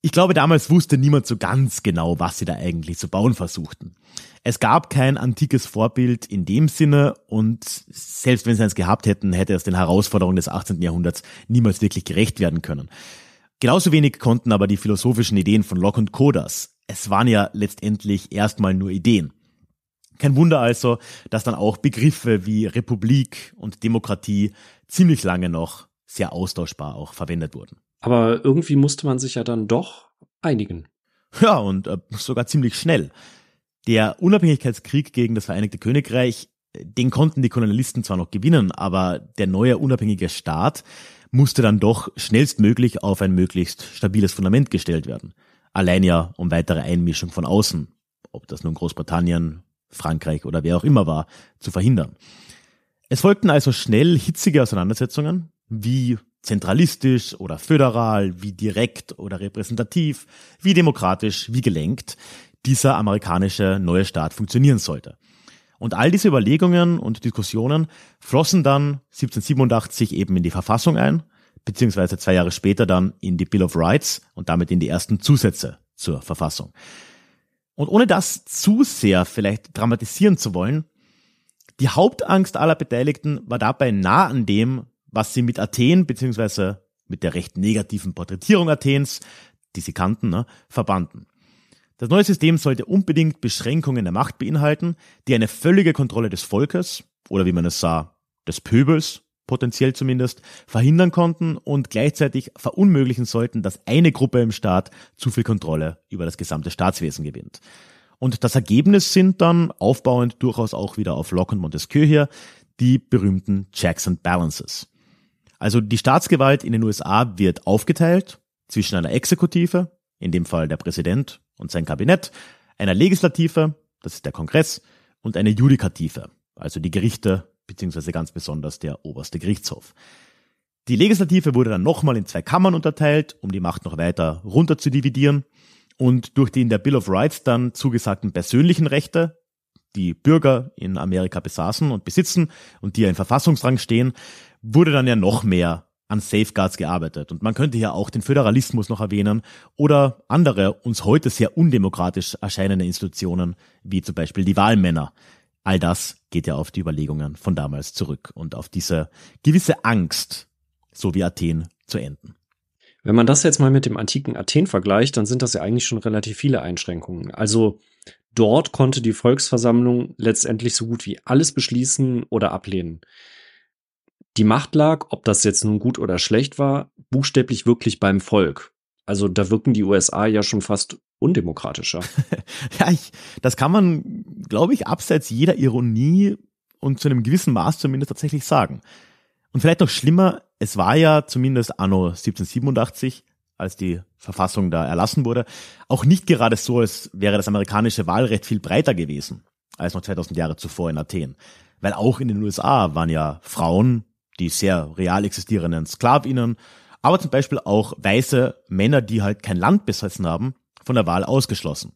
ich glaube, damals wusste niemand so ganz genau, was sie da eigentlich zu bauen versuchten. Es gab kein antikes Vorbild in dem Sinne und selbst wenn sie eins gehabt hätten, hätte es den Herausforderungen des 18. Jahrhunderts niemals wirklich gerecht werden können. Genauso wenig konnten aber die philosophischen Ideen von Locke und Codas. Es waren ja letztendlich erstmal nur Ideen. Kein Wunder also, dass dann auch Begriffe wie Republik und Demokratie ziemlich lange noch sehr austauschbar auch verwendet wurden. Aber irgendwie musste man sich ja dann doch einigen. Ja, und äh, sogar ziemlich schnell. Der Unabhängigkeitskrieg gegen das Vereinigte Königreich, den konnten die Kolonialisten zwar noch gewinnen, aber der neue unabhängige Staat musste dann doch schnellstmöglich auf ein möglichst stabiles Fundament gestellt werden. Allein ja um weitere Einmischung von außen, ob das nun Großbritannien, Frankreich oder wer auch immer war, zu verhindern. Es folgten also schnell hitzige Auseinandersetzungen, wie zentralistisch oder föderal, wie direkt oder repräsentativ, wie demokratisch, wie gelenkt dieser amerikanische neue Staat funktionieren sollte. Und all diese Überlegungen und Diskussionen flossen dann 1787 eben in die Verfassung ein, beziehungsweise zwei Jahre später dann in die Bill of Rights und damit in die ersten Zusätze zur Verfassung. Und ohne das zu sehr vielleicht dramatisieren zu wollen, die Hauptangst aller Beteiligten war dabei nah an dem, was sie mit Athen beziehungsweise mit der recht negativen Porträtierung Athens, die sie kannten, ne, verbanden. Das neue System sollte unbedingt Beschränkungen der Macht beinhalten, die eine völlige Kontrolle des Volkes oder wie man es sah, des Pöbels, potenziell zumindest, verhindern konnten und gleichzeitig verunmöglichen sollten, dass eine Gruppe im Staat zu viel Kontrolle über das gesamte Staatswesen gewinnt. Und das Ergebnis sind dann, aufbauend durchaus auch wieder auf Locke und Montesquieu hier, die berühmten Checks and Balances. Also die Staatsgewalt in den USA wird aufgeteilt zwischen einer Exekutive, in dem Fall der Präsident und sein Kabinett, einer Legislative, das ist der Kongress, und eine Judikative, also die Gerichte, beziehungsweise ganz besonders der oberste Gerichtshof. Die Legislative wurde dann nochmal in zwei Kammern unterteilt, um die Macht noch weiter runter zu dividieren. Und durch die in der Bill of Rights dann zugesagten persönlichen Rechte, die Bürger in Amerika besaßen und besitzen und die ja in Verfassungsrang stehen, wurde dann ja noch mehr an Safeguards gearbeitet. Und man könnte hier auch den Föderalismus noch erwähnen oder andere uns heute sehr undemokratisch erscheinende Institutionen, wie zum Beispiel die Wahlmänner. All das geht ja auf die Überlegungen von damals zurück und auf diese gewisse Angst, so wie Athen zu enden. Wenn man das jetzt mal mit dem antiken Athen vergleicht, dann sind das ja eigentlich schon relativ viele Einschränkungen. Also dort konnte die Volksversammlung letztendlich so gut wie alles beschließen oder ablehnen. Die Macht lag, ob das jetzt nun gut oder schlecht war, buchstäblich wirklich beim Volk. Also da wirken die USA ja schon fast undemokratischer. ja, ich, das kann man, glaube ich, abseits jeder Ironie und zu einem gewissen Maß zumindest tatsächlich sagen. Und vielleicht noch schlimmer, es war ja zumindest anno 1787, als die Verfassung da erlassen wurde, auch nicht gerade so, als wäre das amerikanische Wahlrecht viel breiter gewesen als noch 2000 Jahre zuvor in Athen. Weil auch in den USA waren ja Frauen, die sehr real existierenden Sklavinnen, aber zum Beispiel auch weiße Männer, die halt kein Land besessen haben, von der Wahl ausgeschlossen.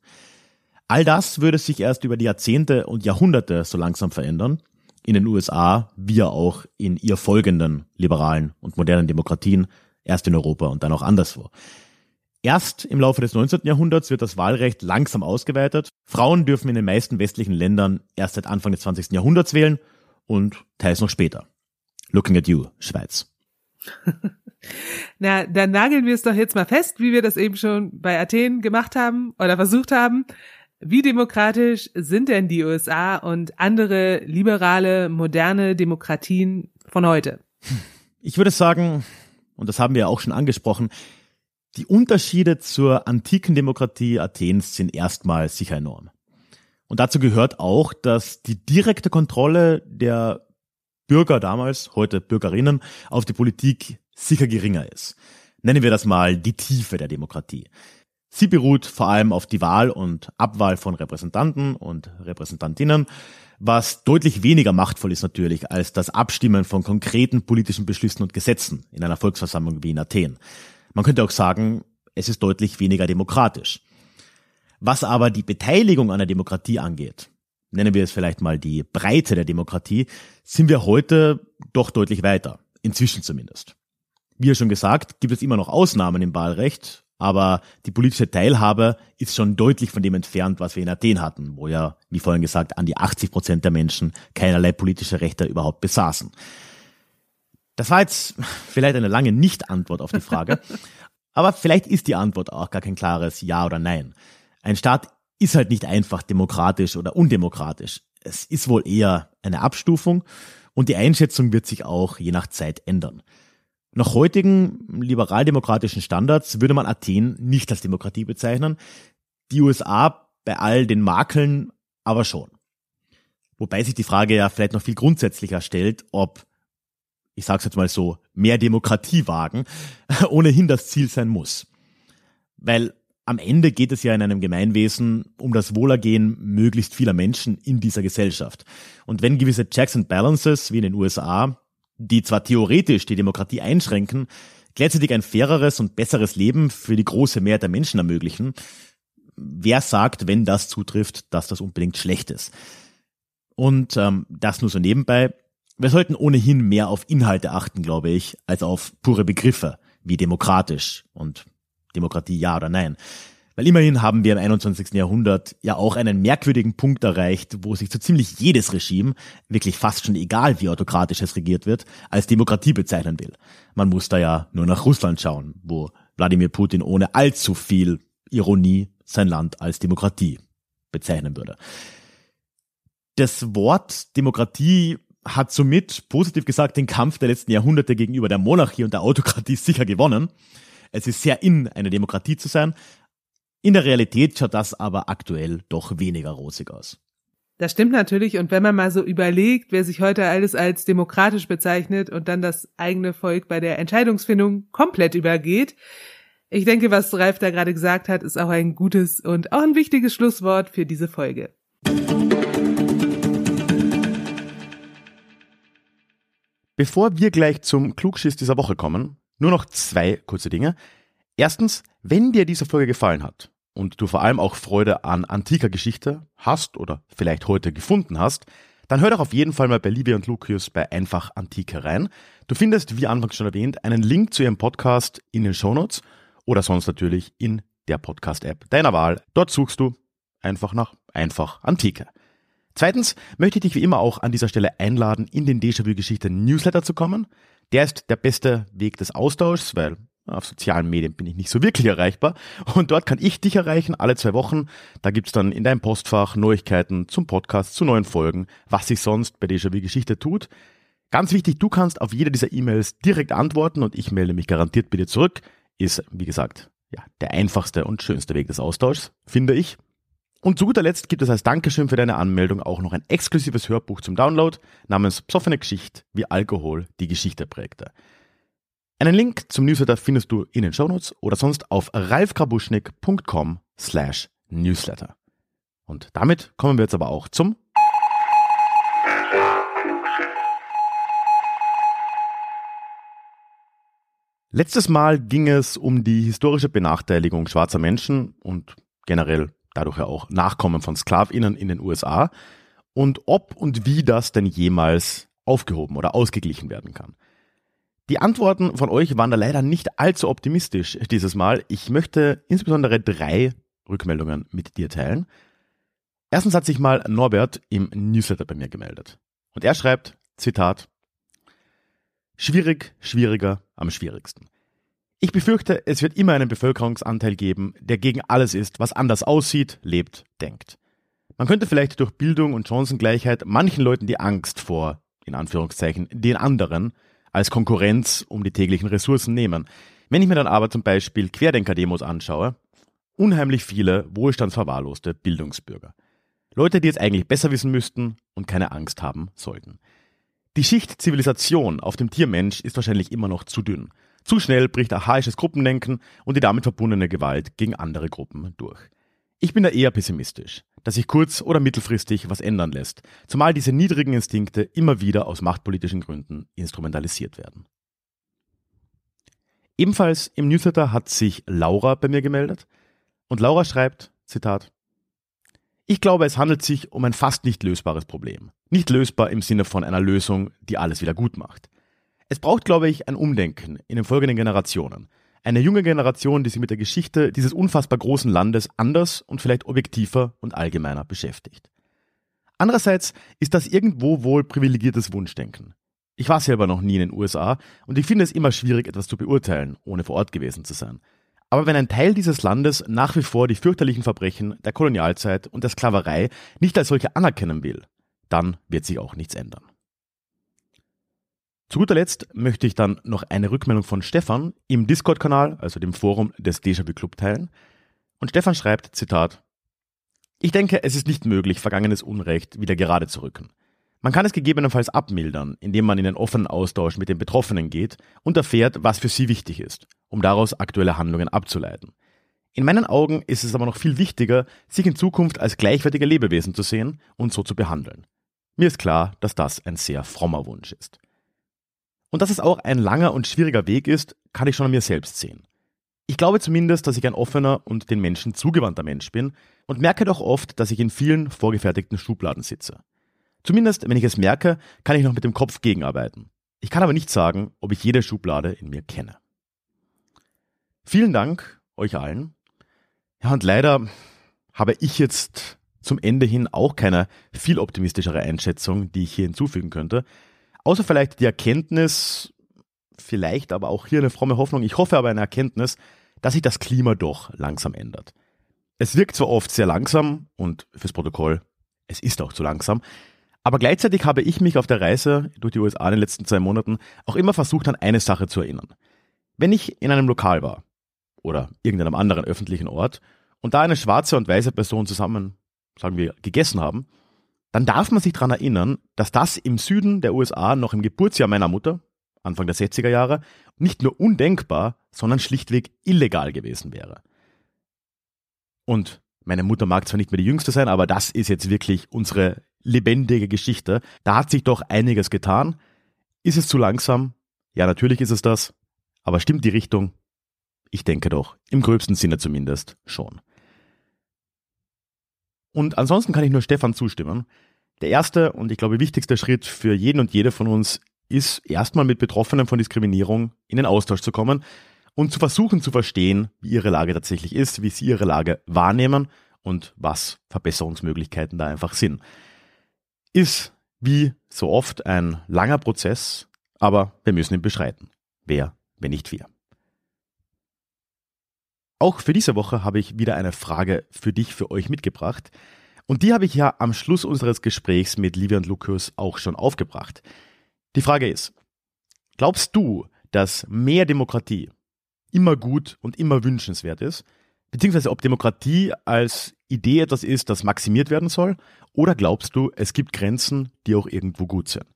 All das würde sich erst über die Jahrzehnte und Jahrhunderte so langsam verändern in den USA wie auch in ihr folgenden liberalen und modernen Demokratien, erst in Europa und dann auch anderswo. Erst im Laufe des 19. Jahrhunderts wird das Wahlrecht langsam ausgeweitet. Frauen dürfen in den meisten westlichen Ländern erst seit Anfang des 20. Jahrhunderts wählen und teils noch später. Looking at you, Schweiz. Na, dann nageln wir es doch jetzt mal fest, wie wir das eben schon bei Athen gemacht haben oder versucht haben. Wie demokratisch sind denn die USA und andere liberale, moderne Demokratien von heute? Ich würde sagen, und das haben wir ja auch schon angesprochen, die Unterschiede zur antiken Demokratie Athens sind erstmal sicher enorm. Und dazu gehört auch, dass die direkte Kontrolle der Bürger damals, heute Bürgerinnen, auf die Politik sicher geringer ist. Nennen wir das mal die Tiefe der Demokratie. Sie beruht vor allem auf die Wahl und Abwahl von Repräsentanten und Repräsentantinnen, was deutlich weniger machtvoll ist natürlich als das Abstimmen von konkreten politischen Beschlüssen und Gesetzen in einer Volksversammlung wie in Athen. Man könnte auch sagen, es ist deutlich weniger demokratisch. Was aber die Beteiligung an der Demokratie angeht, nennen wir es vielleicht mal die Breite der Demokratie, sind wir heute doch deutlich weiter, inzwischen zumindest. Wie ja schon gesagt, gibt es immer noch Ausnahmen im Wahlrecht, aber die politische Teilhabe ist schon deutlich von dem entfernt, was wir in Athen hatten, wo ja, wie vorhin gesagt, an die 80 Prozent der Menschen keinerlei politische Rechte überhaupt besaßen. Das war jetzt vielleicht eine lange Nicht-Antwort auf die Frage, aber vielleicht ist die Antwort auch gar kein klares Ja oder Nein. Ein Staat ist halt nicht einfach demokratisch oder undemokratisch. Es ist wohl eher eine Abstufung und die Einschätzung wird sich auch je nach Zeit ändern. Nach heutigen liberaldemokratischen Standards würde man Athen nicht als Demokratie bezeichnen, die USA bei all den Makeln aber schon. Wobei sich die Frage ja vielleicht noch viel grundsätzlicher stellt, ob, ich sag's jetzt mal so, mehr Demokratie wagen ohnehin das Ziel sein muss. Weil am Ende geht es ja in einem Gemeinwesen um das Wohlergehen möglichst vieler Menschen in dieser Gesellschaft. Und wenn gewisse Checks and Balances wie in den USA die zwar theoretisch die Demokratie einschränken, gleichzeitig ein faireres und besseres Leben für die große Mehrheit der Menschen ermöglichen. Wer sagt, wenn das zutrifft, dass das unbedingt schlecht ist? Und ähm, das nur so nebenbei. Wir sollten ohnehin mehr auf Inhalte achten, glaube ich, als auf pure Begriffe wie demokratisch und Demokratie ja oder nein. Weil immerhin haben wir im 21. Jahrhundert ja auch einen merkwürdigen Punkt erreicht, wo sich so ziemlich jedes Regime, wirklich fast schon egal wie autokratisch es regiert wird, als Demokratie bezeichnen will. Man muss da ja nur nach Russland schauen, wo Wladimir Putin ohne allzu viel Ironie sein Land als Demokratie bezeichnen würde. Das Wort Demokratie hat somit, positiv gesagt, den Kampf der letzten Jahrhunderte gegenüber der Monarchie und der Autokratie sicher gewonnen. Es ist sehr in, eine Demokratie zu sein, in der Realität schaut das aber aktuell doch weniger rosig aus. Das stimmt natürlich. Und wenn man mal so überlegt, wer sich heute alles als demokratisch bezeichnet und dann das eigene Volk bei der Entscheidungsfindung komplett übergeht, ich denke, was Ralf da gerade gesagt hat, ist auch ein gutes und auch ein wichtiges Schlusswort für diese Folge. Bevor wir gleich zum Klugschiss dieser Woche kommen, nur noch zwei kurze Dinge. Erstens, wenn dir diese Folge gefallen hat und du vor allem auch Freude an antiker Geschichte hast oder vielleicht heute gefunden hast, dann hör doch auf jeden Fall mal bei Livia und Lucius bei Einfach Antike rein. Du findest, wie anfangs schon erwähnt, einen Link zu ihrem Podcast in den Shownotes oder sonst natürlich in der Podcast-App deiner Wahl. Dort suchst du einfach nach Einfach Antike. Zweitens möchte ich dich wie immer auch an dieser Stelle einladen, in den Déjà-vu-Geschichte Newsletter zu kommen. Der ist der beste Weg des Austauschs, weil auf sozialen Medien bin ich nicht so wirklich erreichbar. Und dort kann ich dich erreichen, alle zwei Wochen. Da gibt's dann in deinem Postfach Neuigkeiten zum Podcast, zu neuen Folgen, was sich sonst bei Déjà-vu-Geschichte tut. Ganz wichtig, du kannst auf jede dieser E-Mails direkt antworten und ich melde mich garantiert dir zurück. Ist, wie gesagt, ja, der einfachste und schönste Weg des Austauschs, finde ich. Und zu guter Letzt gibt es als Dankeschön für deine Anmeldung auch noch ein exklusives Hörbuch zum Download namens Psoffene Geschichte, wie Alkohol die Geschichte prägte. Einen Link zum Newsletter findest du in den Shownotes oder sonst auf ralfkrabuschnik.com slash newsletter. Und damit kommen wir jetzt aber auch zum Letztes Mal ging es um die historische Benachteiligung schwarzer Menschen und generell dadurch ja auch Nachkommen von SklavInnen in den USA und ob und wie das denn jemals aufgehoben oder ausgeglichen werden kann. Die Antworten von euch waren da leider nicht allzu optimistisch dieses Mal. Ich möchte insbesondere drei Rückmeldungen mit dir teilen. Erstens hat sich mal Norbert im Newsletter bei mir gemeldet. Und er schreibt, Zitat, Schwierig, schwieriger, am schwierigsten. Ich befürchte, es wird immer einen Bevölkerungsanteil geben, der gegen alles ist, was anders aussieht, lebt, denkt. Man könnte vielleicht durch Bildung und Chancengleichheit manchen Leuten die Angst vor, in Anführungszeichen, den anderen als Konkurrenz um die täglichen Ressourcen nehmen. Wenn ich mir dann aber zum Beispiel Querdenker-Demos anschaue, unheimlich viele wohlstandsverwahrloste Bildungsbürger. Leute, die jetzt eigentlich besser wissen müssten und keine Angst haben sollten. Die Schicht Zivilisation auf dem Tiermensch ist wahrscheinlich immer noch zu dünn. Zu schnell bricht archaisches Gruppendenken und die damit verbundene Gewalt gegen andere Gruppen durch. Ich bin da eher pessimistisch, dass sich kurz- oder mittelfristig was ändern lässt, zumal diese niedrigen Instinkte immer wieder aus machtpolitischen Gründen instrumentalisiert werden. Ebenfalls im Newsletter hat sich Laura bei mir gemeldet und Laura schreibt, Zitat, ich glaube, es handelt sich um ein fast nicht lösbares Problem. Nicht lösbar im Sinne von einer Lösung, die alles wieder gut macht. Es braucht, glaube ich, ein Umdenken in den folgenden Generationen. Eine junge Generation, die sich mit der Geschichte dieses unfassbar großen Landes anders und vielleicht objektiver und allgemeiner beschäftigt. Andererseits ist das irgendwo wohl privilegiertes Wunschdenken. Ich war selber noch nie in den USA und ich finde es immer schwierig, etwas zu beurteilen, ohne vor Ort gewesen zu sein. Aber wenn ein Teil dieses Landes nach wie vor die fürchterlichen Verbrechen der Kolonialzeit und der Sklaverei nicht als solche anerkennen will, dann wird sich auch nichts ändern. Zu guter Letzt möchte ich dann noch eine Rückmeldung von Stefan im Discord-Kanal, also dem Forum des Déjà-vu Club teilen. Und Stefan schreibt, Zitat, ich denke, es ist nicht möglich, vergangenes Unrecht wieder gerade zu rücken. Man kann es gegebenenfalls abmildern, indem man in einen offenen Austausch mit den Betroffenen geht und erfährt, was für sie wichtig ist, um daraus aktuelle Handlungen abzuleiten. In meinen Augen ist es aber noch viel wichtiger, sich in Zukunft als gleichwertige Lebewesen zu sehen und so zu behandeln. Mir ist klar, dass das ein sehr frommer Wunsch ist. Und dass es auch ein langer und schwieriger Weg ist, kann ich schon an mir selbst sehen. Ich glaube zumindest, dass ich ein offener und den Menschen zugewandter Mensch bin und merke doch oft, dass ich in vielen vorgefertigten Schubladen sitze. Zumindest, wenn ich es merke, kann ich noch mit dem Kopf gegenarbeiten. Ich kann aber nicht sagen, ob ich jede Schublade in mir kenne. Vielen Dank euch allen. Ja, und leider habe ich jetzt zum Ende hin auch keine viel optimistischere Einschätzung, die ich hier hinzufügen könnte. Außer vielleicht die Erkenntnis, vielleicht aber auch hier eine fromme Hoffnung, ich hoffe aber eine Erkenntnis, dass sich das Klima doch langsam ändert. Es wirkt zwar oft sehr langsam und fürs Protokoll, es ist auch zu langsam, aber gleichzeitig habe ich mich auf der Reise durch die USA in den letzten zwei Monaten auch immer versucht, an eine Sache zu erinnern. Wenn ich in einem Lokal war oder irgendeinem anderen öffentlichen Ort und da eine schwarze und weiße Person zusammen, sagen wir, gegessen haben, dann darf man sich daran erinnern, dass das im Süden der USA noch im Geburtsjahr meiner Mutter, Anfang der 60er Jahre, nicht nur undenkbar, sondern schlichtweg illegal gewesen wäre. Und meine Mutter mag zwar nicht mehr die jüngste sein, aber das ist jetzt wirklich unsere lebendige Geschichte. Da hat sich doch einiges getan. Ist es zu langsam? Ja, natürlich ist es das. Aber stimmt die Richtung? Ich denke doch, im gröbsten Sinne zumindest schon. Und ansonsten kann ich nur Stefan zustimmen. Der erste und ich glaube wichtigste Schritt für jeden und jede von uns ist erstmal mit Betroffenen von Diskriminierung in den Austausch zu kommen und zu versuchen zu verstehen, wie ihre Lage tatsächlich ist, wie sie ihre Lage wahrnehmen und was Verbesserungsmöglichkeiten da einfach sind. Ist wie so oft ein langer Prozess, aber wir müssen ihn beschreiten. Wer, wenn nicht wir? Auch für diese Woche habe ich wieder eine Frage für dich, für euch mitgebracht. Und die habe ich ja am Schluss unseres Gesprächs mit Livia und Lukas auch schon aufgebracht. Die Frage ist, glaubst du, dass mehr Demokratie immer gut und immer wünschenswert ist? Beziehungsweise ob Demokratie als Idee etwas ist, das maximiert werden soll? Oder glaubst du, es gibt Grenzen, die auch irgendwo gut sind?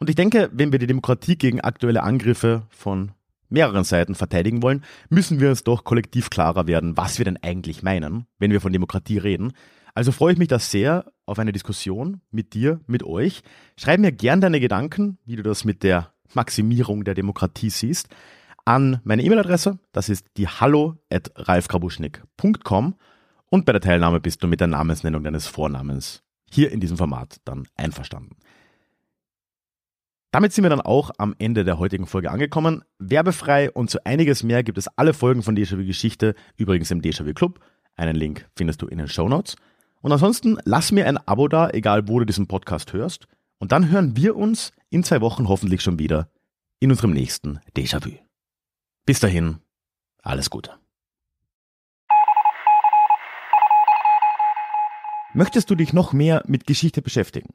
Und ich denke, wenn wir die Demokratie gegen aktuelle Angriffe von mehreren Seiten verteidigen wollen, müssen wir uns doch kollektiv klarer werden, was wir denn eigentlich meinen, wenn wir von Demokratie reden. Also freue ich mich da sehr auf eine Diskussion mit dir, mit euch. Schreib mir gern deine Gedanken, wie du das mit der Maximierung der Demokratie siehst, an meine E-Mail-Adresse. Das ist die hallo at ralfgrabuschnick.com und bei der Teilnahme bist du mit der Namensnennung deines Vornamens hier in diesem Format dann einverstanden. Damit sind wir dann auch am Ende der heutigen Folge angekommen. Werbefrei und so einiges mehr gibt es alle Folgen von Déjà-vu Geschichte, übrigens im Déjà-vu Club. Einen Link findest du in den Show Notes. Und ansonsten lass mir ein Abo da, egal wo du diesen Podcast hörst. Und dann hören wir uns in zwei Wochen hoffentlich schon wieder in unserem nächsten Déjà-vu. Bis dahin, alles Gute. Möchtest du dich noch mehr mit Geschichte beschäftigen?